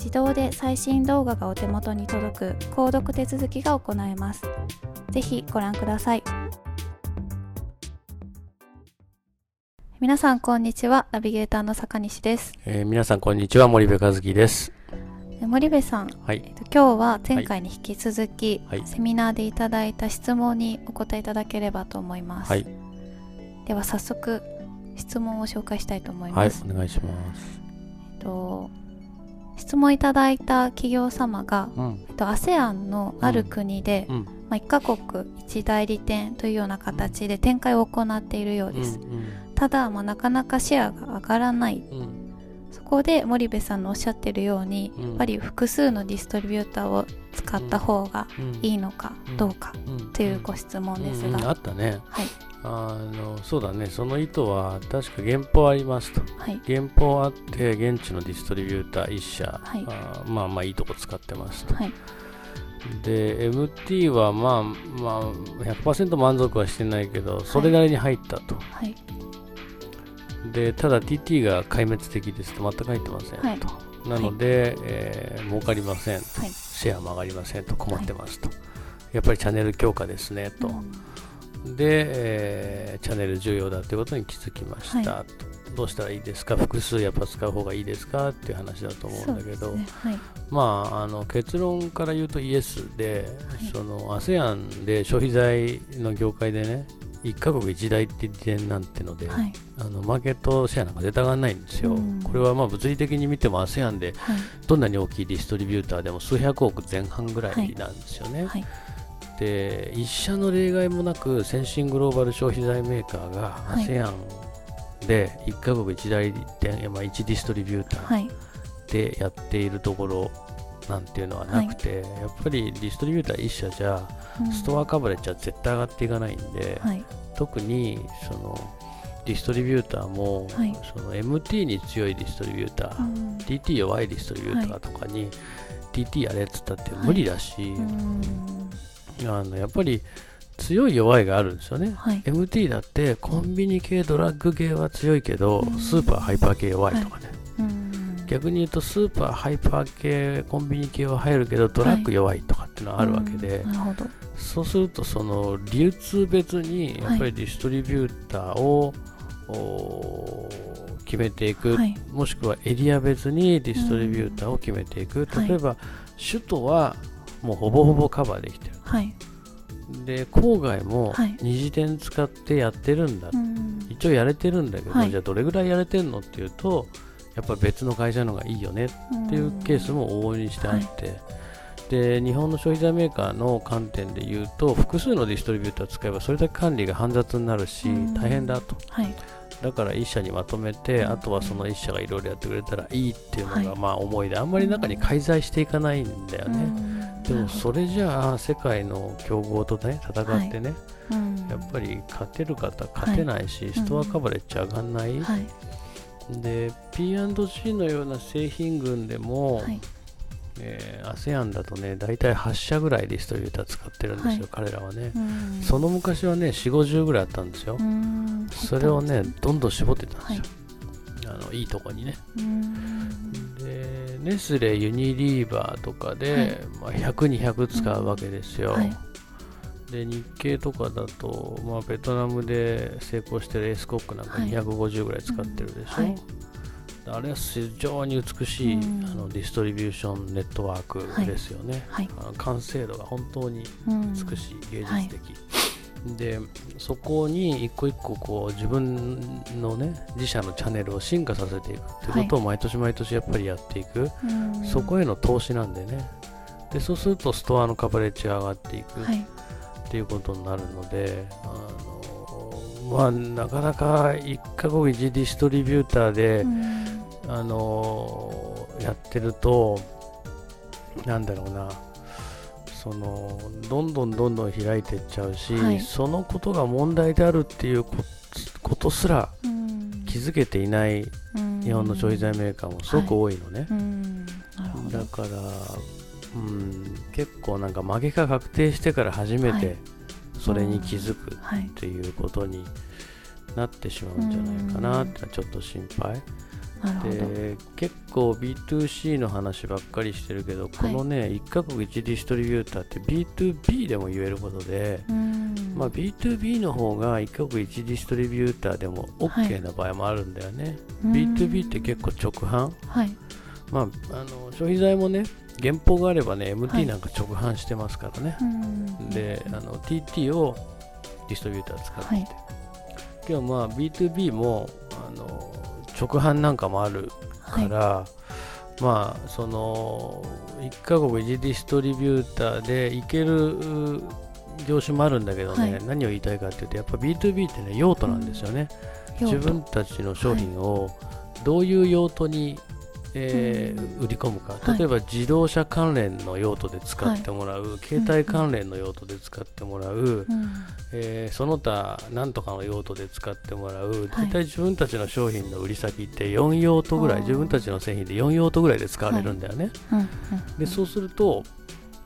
自動で最新動画がお手元に届く購読手続きが行えます。ぜひご覧ください。皆さんこんにちは、ナビゲーターの坂西です。えー、皆さんこんにちは、森部和樹です。森部さん、はい、えっと、今日は前回に引き続き、はい、セミナーでいただいた質問にお答えいただければと思います。はい、では早速質問を紹介したいと思います。はい、お願いします。えっと質問いただいた企業様が、うん、えっと、ASEAN のある国で、うん、まあ、1カ国1代理店というような形で展開を行っているようです、ただ、まあ、なかなかシェアが上がらない、うん、そこで森部さんのおっしゃってるように、やっぱり複数のディストリビューターを使った方がいいのかどうかというご質問ですが、あったね、はい、あのそうだね。その意図は確か原稿ありますと、はい、原稿あって現地のディストリビューター1社、はい、あまあまあいいとこ使ってますと、はい、で MT はまあまあ100%満足はしてないけどそれなりに入ったと、はい、でただ TT が壊滅的ですと全く入ってませんと、なので、えー、儲かりませんと、シェアも上がりませんと困ってますと、やっぱりチャンネル強化ですねと、うん。で、えー、チャンネル重要だということに気づきました、はい、どうしたらいいですか？複数やっぱ使う方がいいですかっていう話だと思うんだけど、ね。はい、まああの結論から言うとイエスで、はい、その ASEAN で消費財の業界でね1カ国1台って点なんてので、はい、あのマーケットシェアなんか出たがらないんですよ、これはまあ物理的に見ても ASEAN でどんなに大きいディストリビューターでも数百億前半ぐらいなんですよね。はい。で一社の例外もなく先進グローバル消費財メーカーが ASEAN で1カ国1代理店、まあ、1ディストリビューターでやっているところなんていうのはなくて、はい、やっぱりディストリビューター1社じゃ、ストアカバレッジは絶対上がっていかないんで、はい、特にそのディストリビューターも、はい、その MT に強いディストリビューター、うん、DT 弱いディストリビューターとかに、TT やれっつったって無理だし、あのやっぱり強い弱いがあるんですよね、はい、MT だってコンビニ系ドラッグ系は強いけど、うん、スーパーハイパー系弱いとかね、はい、逆に言うとスーパーハイパー系コンビニ系は入るけどドラッグ弱いとかっていうのはあるわけで、はい、そうするとその流通別にやっぱりディストリビューターを、決めていく、もしくはエリア別にディストリビューターを決めていく、例えば首都はもうほぼほぼカバーできてる、はい、で郊外も二次点使ってやってるんだ、はい、一応やれてるんだけど、はい、じゃあどれぐらいやれてるのっていうとやっぱ別の会社の方がいいよねっていうケースも往々にしてあって、で日本の消費財メーカーの観点で言うと複数のディストリビューターを使えばそれだけ管理が煩雑になるし大変だと、はい、だから1社にまとめて、あとはその1社がいろいろやってくれたらいいっていうのがまあ思いで、あんまり中に介在していかないんだよね、でもそれじゃあ世界の強豪とね戦ってね、やっぱり勝てる方勝てないし、ストアカバレッジ上がんない、で P&C のような製品群でも、はい。えー、ASEAN だとね大体8社ぐらいリストリビューター使ってるんですよ、はい、彼らはね、その昔はね4 5 0ぐらいあったんですよ。それをねどんどん絞ってたんですよ、はい、あのいいとこにね。でネスレユニリーバーとかで、はい、まあ、100200使うわけですよ、で日系とかだと、まあ、ベトナムで成功してるエースコックなんか250ぐらい使ってるでしょ、はい。うん、あれは非常に美しい、うん、あのディストリビューションネットワークですよね、はい、あの完成度が本当に美しい、芸術的、でそこに一個一個こう自分のね自社のチャンネルを進化させていくっていうことを毎年毎年やっぱりやっていく、そこへの投資なんでね。でそうするとストアのカバレッジが上がっていく、はいっていうことになるので、あのまあ、なかなか1カ国1ディストリビューターで、うん、あのやってると、なんだろうな、そのどんどんどんどん開いていっちゃうし、はい、そのことが問題であるっていうことすら気づけていない日本の消費財メーカーもすごく多いのね。はい、だからうん、結構なんか負けが確定してから初めてそれに気づくっていうことになってしまうんじゃないかなってちょっと心配。で結構 B2C の話ばっかりしてるけど、このね1カ国1ディストリビューターって B2B でも言えることで、まあ、B2B の方が1カ国1ディストリビューターでも OK な場合もあるんだよね、はい、B2B って結構直販、はい、まあ、あの消費財もね原稿があればね MT なんか直販してますからね、はい、であの TT をディストリビューター使ってて、はい、今日まあ B2B もあの直販なんかもあるから、はい、まあその1カ国1ディストリビューターでいける業種もあるんだけどね、何を言いたいかっていうとやっぱ B2B ってね用途なんですよね、うん、自分たちの商品をどういう用途にえー、売り込むか。例えば自動車関連の用途で使ってもらう、はい、携帯関連の用途で使ってもらう、うん、えー、その他何とかの用途で使ってもらう。大体自分たちの商品の売り先って4用途ぐらい、自分たちの製品で4用途ぐらいで使われるんだよね。はい、でそうすると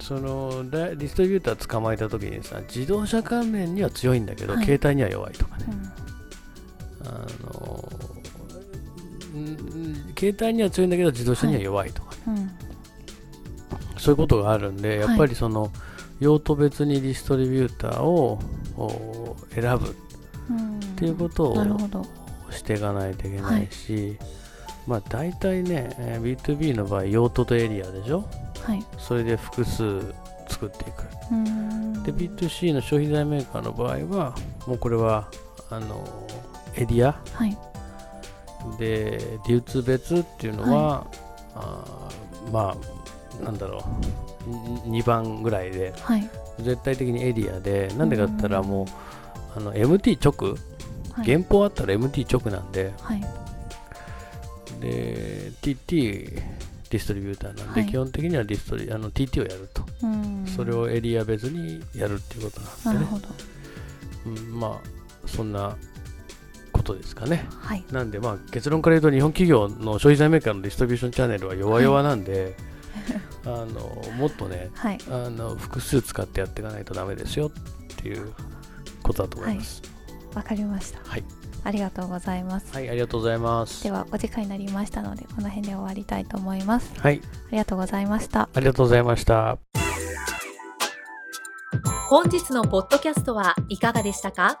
そのディストリビューター捕まえた時にさ自動車関連には強いんだけど、はい、携帯には弱いとかね、うん、あの携帯には強いんだけど自動車には弱いとかね、はいうん、そういうことがあるんでやっぱりその、用途別にディストリビューターを選ぶ。っていうことをしていかないといけないし、まあ大体ね B2B の場合用途とエリアでしょ、はい、それで複数作っていく。で B2C の消費財メーカーの場合はもうこれはあのエリア、はい、で流通別っていうのは、はい、あまあなんだろう。2番ぐらいで、はい、絶対的にエリアでなんでかったらもうあの MT 直、はい、原稿あったら MT 直なんで、はい、で TT ディストリビューターなんで、基本的にはディストリあの TT をやると。それをエリア別にやるっていうことなんでね、うん、まあそんなことですかね。はい、なんで、まあ、結論から言うと日本企業の消費財メーカーのディストリビューションチャンネルは弱々なんで、はい、あのもっとね、はい、あの複数使ってやっていかないとだめですよっていうことだと思います。わ、かりました。はいありがとうございます。はい、ありがとうございます。では、お時間になりましたので、この辺で終わりたいと思います。はい。ありがとうございました。ありがとうございました。本日のポッドキャストはいかがでしたか？